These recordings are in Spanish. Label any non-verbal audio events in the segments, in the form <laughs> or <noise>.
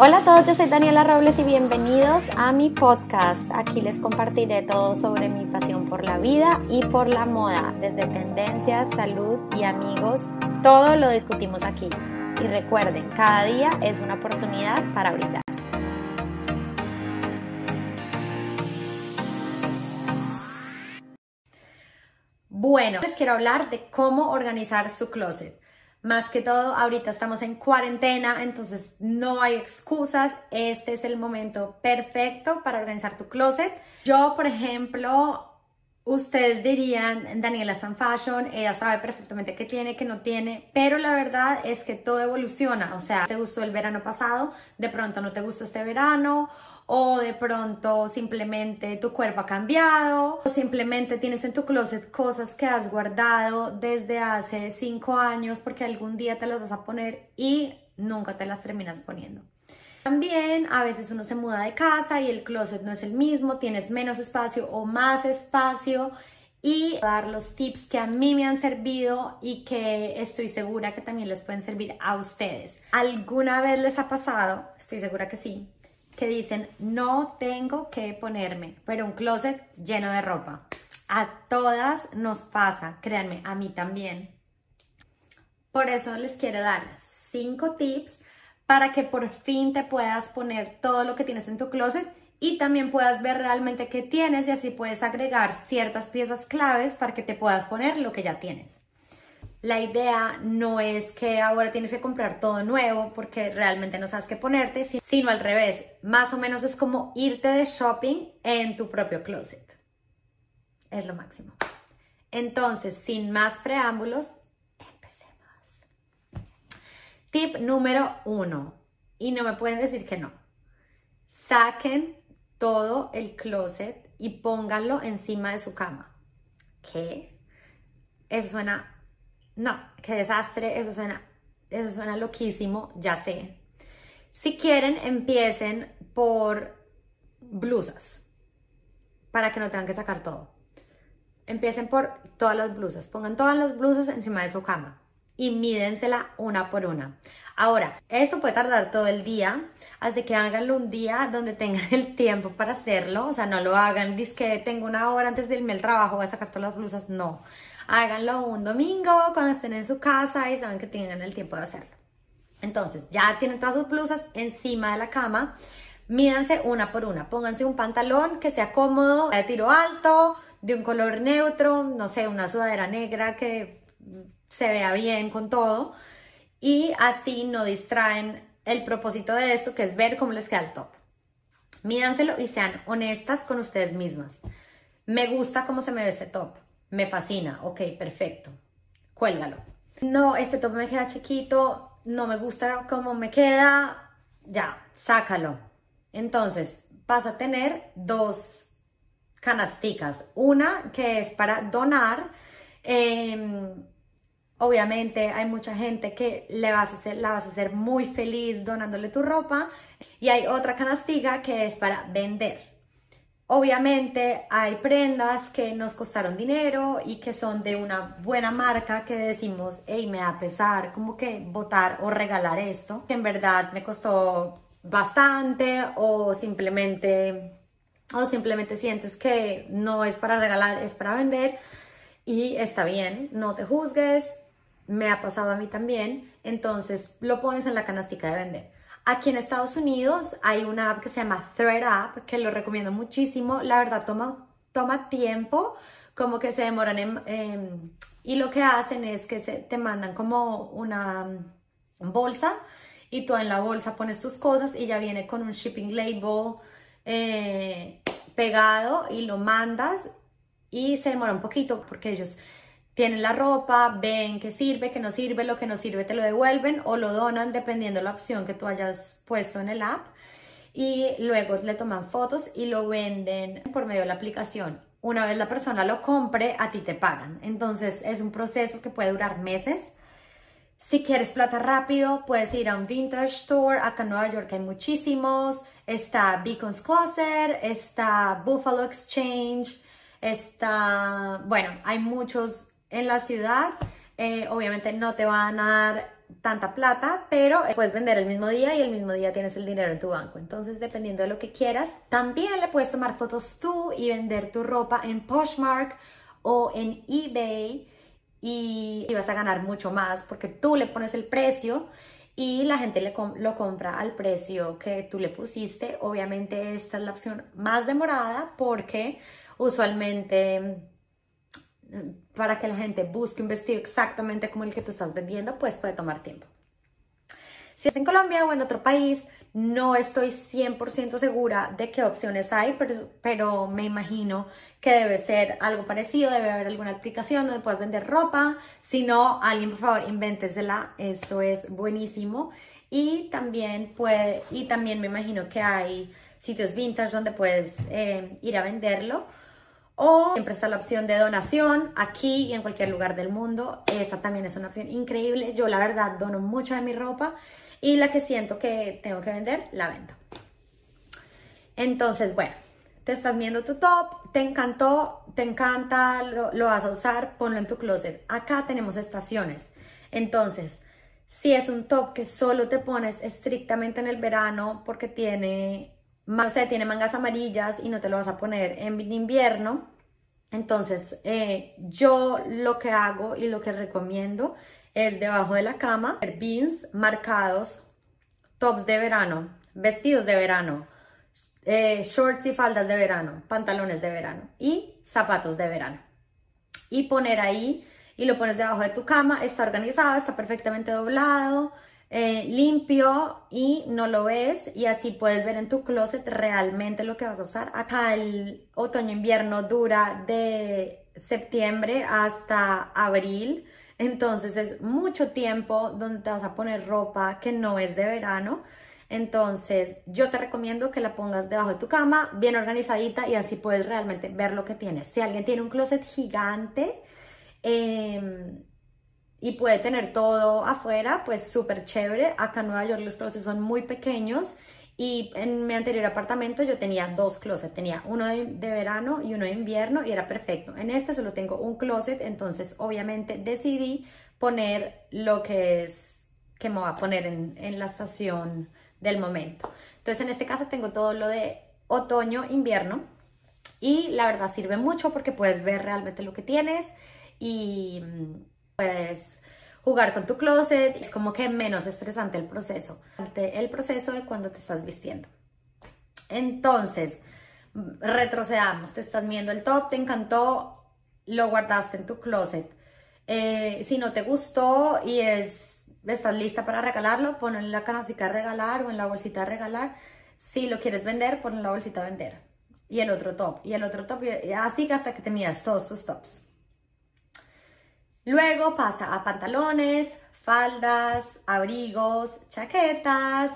Hola a todos, yo soy Daniela Robles y bienvenidos a mi podcast. Aquí les compartiré todo sobre mi pasión por la vida y por la moda, desde tendencias, salud y amigos. Todo lo discutimos aquí. Y recuerden, cada día es una oportunidad para brillar. Bueno, les quiero hablar de cómo organizar su closet. Más que todo, ahorita estamos en cuarentena, entonces no hay excusas. Este es el momento perfecto para organizar tu closet. Yo, por ejemplo, ustedes dirían, Daniela está en fashion, ella sabe perfectamente qué tiene, qué no tiene, pero la verdad es que todo evoluciona. O sea, te gustó el verano pasado, de pronto no te gusta este verano, o de pronto simplemente tu cuerpo ha cambiado, o simplemente tienes en tu closet cosas que has guardado desde hace cinco años porque algún día te las vas a poner y nunca te las terminas poniendo. También a veces uno se muda de casa y el closet no es el mismo, tienes menos espacio o más espacio y dar los tips que a mí me han servido y que estoy segura que también les pueden servir a ustedes. ¿Alguna vez les ha pasado? Estoy segura que sí que dicen, no tengo que ponerme, pero un closet lleno de ropa. A todas nos pasa, créanme, a mí también. Por eso les quiero dar cinco tips para que por fin te puedas poner todo lo que tienes en tu closet y también puedas ver realmente qué tienes y así puedes agregar ciertas piezas claves para que te puedas poner lo que ya tienes. La idea no es que ahora tienes que comprar todo nuevo porque realmente no sabes qué ponerte, sino al revés. Más o menos es como irte de shopping en tu propio closet. Es lo máximo. Entonces, sin más preámbulos, empecemos. Tip número uno. Y no me pueden decir que no. Saquen todo el closet y pónganlo encima de su cama. ¿Qué? Eso suena no, qué desastre, eso suena, eso suena loquísimo, ya sé. Si quieren, empiecen por blusas, para que no tengan que sacar todo. Empiecen por todas las blusas, pongan todas las blusas encima de su cama y mídensela una por una. Ahora, esto puede tardar todo el día, así que háganlo un día donde tengan <laughs> el tiempo para hacerlo, o sea, no lo hagan, dice que tengo una hora antes de irme al trabajo, voy a sacar todas las blusas, no háganlo un domingo cuando estén en su casa y saben que tienen el tiempo de hacerlo. Entonces, ya tienen todas sus blusas encima de la cama. Mídanse una por una. Pónganse un pantalón que sea cómodo, de tiro alto, de un color neutro, no sé, una sudadera negra que se vea bien con todo. Y así no distraen el propósito de esto, que es ver cómo les queda el top. Mídanselo y sean honestas con ustedes mismas. Me gusta cómo se me ve este top me fascina, ok, perfecto, cuélgalo. No, este top me queda chiquito, no me gusta cómo me queda, ya, sácalo. Entonces, vas a tener dos canasticas. Una que es para donar. Em, obviamente hay mucha gente que le vas a hacer, la vas a hacer muy feliz donándole tu ropa. Y hay otra canastica que es para vender. Obviamente hay prendas que nos costaron dinero y que son de una buena marca que decimos, hey, me da pesar como que votar o regalar esto, que en verdad me costó bastante o simplemente o simplemente sientes que no es para regalar, es para vender y está bien, no te juzgues, me ha pasado a mí también, entonces lo pones en la canastica de vender. Aquí en Estados Unidos hay una app que se llama Thread App, que lo recomiendo muchísimo. La verdad, toma, toma tiempo, como que se demoran en, y lo que hacen es que se, te mandan como una bolsa y tú en la bolsa pones tus cosas y ya viene con un shipping label eh, pegado y lo mandas y se demora un poquito porque ellos tienen la ropa, ven qué sirve, qué no sirve, lo que no sirve te lo devuelven o lo donan dependiendo de la opción que tú hayas puesto en el app y luego le toman fotos y lo venden por medio de la aplicación. Una vez la persona lo compre, a ti te pagan. Entonces es un proceso que puede durar meses. Si quieres plata rápido, puedes ir a un vintage store. Acá en Nueva York hay muchísimos. Está Beacons Closet, está Buffalo Exchange, está, bueno, hay muchos en la ciudad. Eh, obviamente no te van a dar tanta plata, pero puedes vender el mismo día y el mismo día tienes el dinero en tu banco. Entonces, dependiendo de lo que quieras, también le puedes tomar fotos tú y vender tu ropa en Poshmark o en eBay y, vas a ganar mucho más porque tú le pones el precio y la gente lo compra al precio que tú le pusiste. Obviamente esta es la opción más demorada porque usualmente para que la gente busque un vestido exactamente como el que tú estás vendiendo, pues puede tomar tiempo. Si es en Colombia o en otro país, no estoy 100% segura de qué opciones hay, pero, me imagino que debe ser algo parecido, debe haber alguna aplicación donde puedas vender ropa. Si no, alguien por favor invéntesela, esto es buenísimo. Y también puede, y también me imagino que hay sitios vintage donde puedes eh, ir a venderlo. O siempre está la opción de donación aquí y en cualquier lugar del mundo. Esa también es una opción increíble. Yo la verdad dono mucho de mi ropa y la que siento que tengo que vender, la vendo. Entonces, bueno, te estás viendo tu top, te encantó, te encanta, lo, lo vas a usar, ponlo en tu closet. Acá tenemos estaciones. Entonces, si es un top que solo te pones estrictamente en el verano porque tiene o sea, tiene mangas amarillas y no te lo vas a poner en invierno. Entonces, eh, yo lo que hago y lo que recomiendo es debajo de la cama, beans marcados, tops de verano, vestidos de verano, eh, shorts y faldas de verano, pantalones de verano y zapatos de verano. Y poner ahí y lo pones debajo de tu cama, está organizado, está perfectamente doblado, eh, limpio y no lo ves y así puedes ver en tu closet realmente lo que vas a usar. Acá el otoño-invierno dura de septiembre hasta abril, entonces es mucho tiempo donde te vas a poner ropa que no es de verano. Entonces yo te recomiendo que la pongas debajo de tu cama, bien organizadita y así puedes realmente ver lo que tienes. Si alguien tiene un closet gigante, eh, y puede tener todo afuera, pues súper chévere. Acá en Nueva York los closets son muy pequeños y en mi anterior apartamento yo tenía dos closets, tenía uno de, verano y uno de invierno y era perfecto. En este solo tengo un closet, entonces obviamente decidí poner lo que es que me va a poner en, en la estación del momento. Entonces en este caso tengo todo lo de otoño, invierno y la verdad sirve mucho porque puedes ver realmente lo que tienes y puedes jugar con tu closet, es como que menos estresante el proceso, el proceso de cuando te estás vistiendo. Entonces, retrocedamos, te estás viendo el top, te encantó, lo guardaste en tu closet. Eh, si no te gustó y es, estás lista para regalarlo, ponlo en la canastica de regalar o en la bolsita de regalar. Si lo quieres vender, ponlo en la bolsita de vender. Y el otro top, y el otro top, y así hasta que te midas todos tus tops. Luego pasa a pantalones, faldas, abrigos, chaquetas,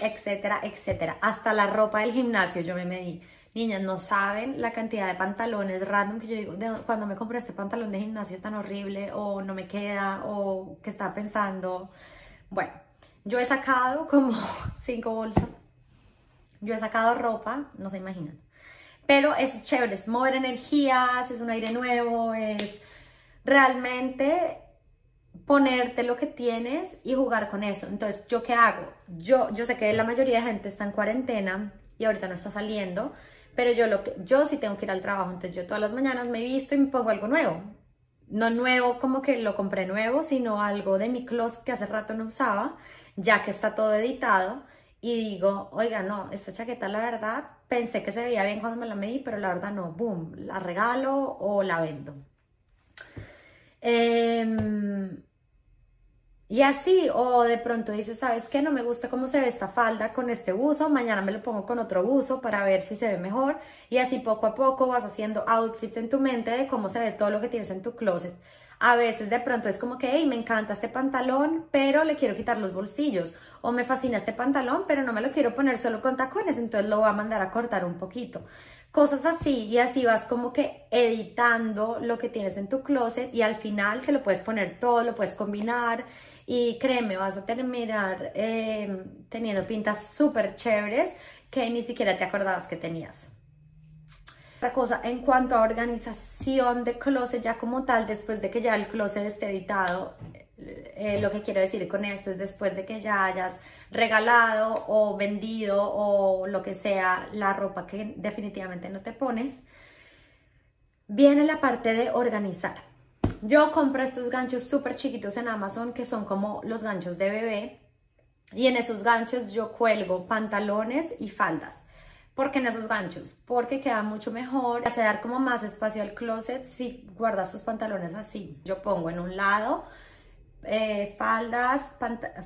etcétera, etcétera. Hasta la ropa del gimnasio yo me medí. Niñas, no saben la cantidad de pantalones random que yo digo, cuando me compré este pantalón de gimnasio tan horrible, o no me queda, o que estaba pensando. Bueno, yo he sacado como <laughs> cinco bolsas. Yo he sacado ropa, no se imaginan. Pero es chévere, es mover energías, es un aire nuevo, es realmente ponerte lo que tienes y jugar con eso. Entonces, ¿yo qué hago? Yo, yo sé que la mayoría de gente está en cuarentena y ahorita no está saliendo, pero yo, lo yo sí tengo que ir al trabajo, entonces yo todas las mañanas me visto y me pongo algo nuevo. No nuevo como que lo compré nuevo, sino algo de mi closet que hace rato no usaba, ya que está todo editado. Y digo, oiga, no, esta chaqueta la verdad pensé que se veía bien cuando me la medí, pero la verdad no, boom, la regalo o la vendo. Em, y así, o de pronto dices, ¿sabes qué? No me gusta cómo se ve esta falda con este buzo, mañana me lo pongo con otro buzo para ver si se ve mejor. Y así poco a poco vas haciendo outfits en tu mente de cómo se ve todo lo que tienes en tu closet. A veces de pronto es como que, hey, me encanta este pantalón, pero le quiero quitar los bolsillos. O me fascina este pantalón, pero no me lo quiero poner solo con tacones, entonces lo voy a mandar a cortar un poquito cosas así y así vas como que editando lo que tienes en tu closet y al final que lo puedes poner todo, lo puedes combinar y créeme, vas a terminar em, teniendo pintas súper chéveres que ni siquiera te acordabas que tenías. Otra cosa, en cuanto a organización de closet ya como tal, después de que ya el closet esté editado, Eh, lo que quiero decir con esto es después de que ya hayas regalado o vendido o lo que sea la ropa que definitivamente no te pones, viene la parte de organizar. Yo compro estos ganchos súper chiquitos en Amazon que son como los ganchos de bebé y en esos ganchos yo cuelgo pantalones y faldas. ¿Por qué en esos ganchos? Porque queda mucho mejor, hace dar como más espacio al closet si guardas tus pantalones así. Yo pongo en un lado eh, faldas,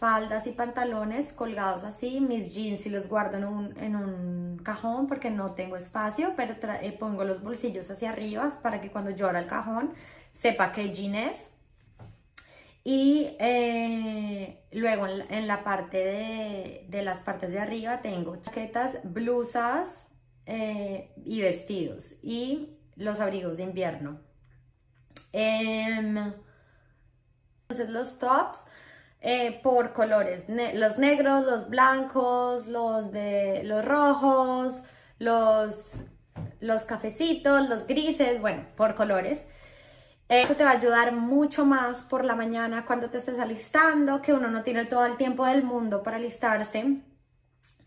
faldas y pantalones colgados así, mis jeans y los guardo en un, cajón porque no tengo espacio, pero eh, pongo los bolsillos hacia arriba para que cuando abra el cajón sepa qué jean es. Y eh, luego en la, parte de, de, las partes de arriba tengo chaquetas, blusas y vestidos y los abrigos de invierno. Em, entonces los tops eh, por colores, los negros, los blancos, los de los rojos, los, los cafecitos, los grises, bueno, por colores. Eso te va a ayudar mucho más por la mañana cuando te estés alistando, que uno no tiene todo el tiempo del mundo para alistarse.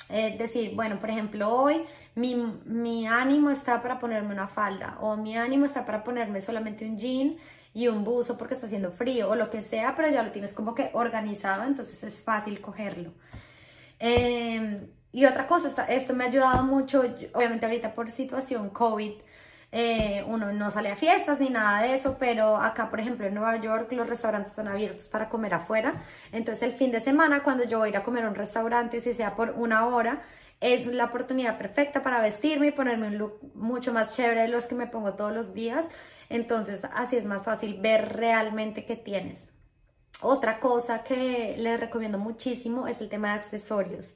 Es decir, bueno, por ejemplo, hoy mi, mi, ánimo está para ponerme una falda o mi ánimo está para ponerme solamente un jean y un buzo porque está haciendo frío o lo que sea, pero ya lo tienes como que organizado, entonces es fácil cogerlo. Em, y otra cosa, esto me ha ayudado mucho, obviamente ahorita por situación COVID, eh, uno no sale a fiestas ni nada de eso, pero acá, por ejemplo, en Nueva York los restaurantes están abiertos para comer afuera. Entonces, el fin de semana, cuando yo voy a ir a comer a un restaurante, si sea por una hora, es la oportunidad perfecta para vestirme y ponerme un look mucho más chévere de los que me pongo todos los días. Entonces, así es más fácil ver realmente qué tienes. Otra cosa que les recomiendo muchísimo es el tema de accesorios.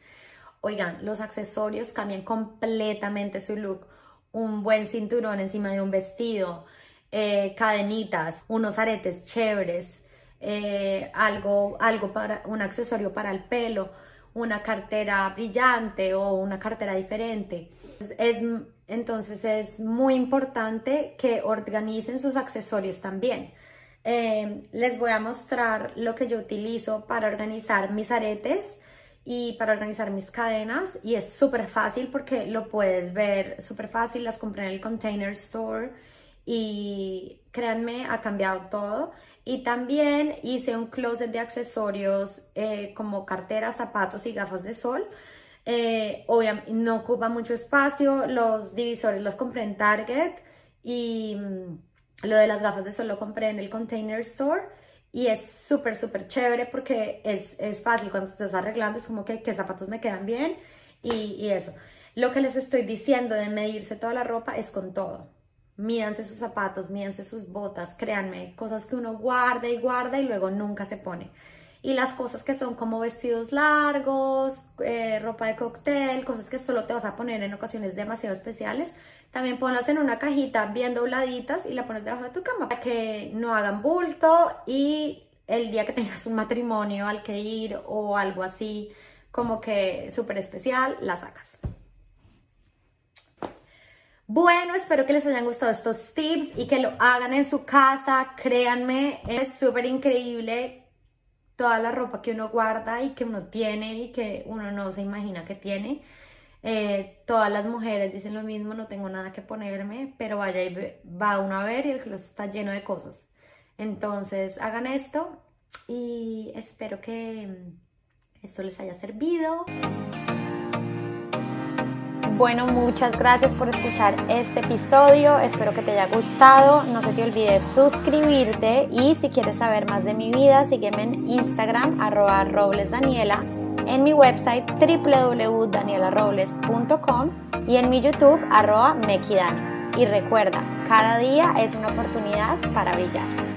Oigan, los accesorios cambian completamente su look. Un buen cinturón encima de un vestido, eh, cadenitas, unos aretes chéveres, eh, algo, algo para, un accesorio para el pelo, una cartera brillante o una cartera diferente. Es, entonces es muy importante que organicen sus accesorios también. Eh, les voy a mostrar lo que yo utilizo para organizar mis aretes y para organizar mis cadenas y es súper fácil porque lo puedes ver súper fácil, las compré en el Container Store y créanme, ha cambiado todo. Y también hice un closet de accesorios eh, como carteras, zapatos y gafas de sol eh, obviamente no ocupa mucho espacio, los divisores los compré en Target y mm, lo de las gafas de sol lo compré en el Container Store y es súper, súper chévere porque es, es, fácil cuando estás arreglando, es como que qué zapatos me quedan bien y, y eso. Lo que les estoy diciendo de medirse toda la ropa es con todo. Mídanse sus zapatos, mídanse sus botas, créanme, cosas que uno guarda y guarda y luego nunca se pone y las cosas que son como vestidos largos, eh, ropa de cóctel, cosas que solo te vas a poner en ocasiones demasiado especiales, también ponlas en una cajita bien dobladitas y la pones debajo de tu cama para que no hagan bulto y el día que tengas un matrimonio al que ir o algo así como que súper especial, la sacas. Bueno, espero que les hayan gustado estos tips y que lo hagan en su casa. Créanme, es súper increíble toda la ropa que uno guarda y que uno tiene y que uno no se imagina que tiene. Eh, todas las mujeres dicen lo mismo, no tengo nada que ponerme, pero vaya y va uno a ver y el closet está lleno de cosas. Entonces hagan esto y espero que esto les haya servido. Bueno, muchas gracias por escuchar este episodio. Espero que te haya gustado. No se te olvide suscribirte y si quieres saber más de mi vida, sígueme en Instagram arroba roblesdaniela, en mi website www.danielarobles.com y en mi YouTube arroba mequidan. Y recuerda, cada día es una oportunidad para brillar.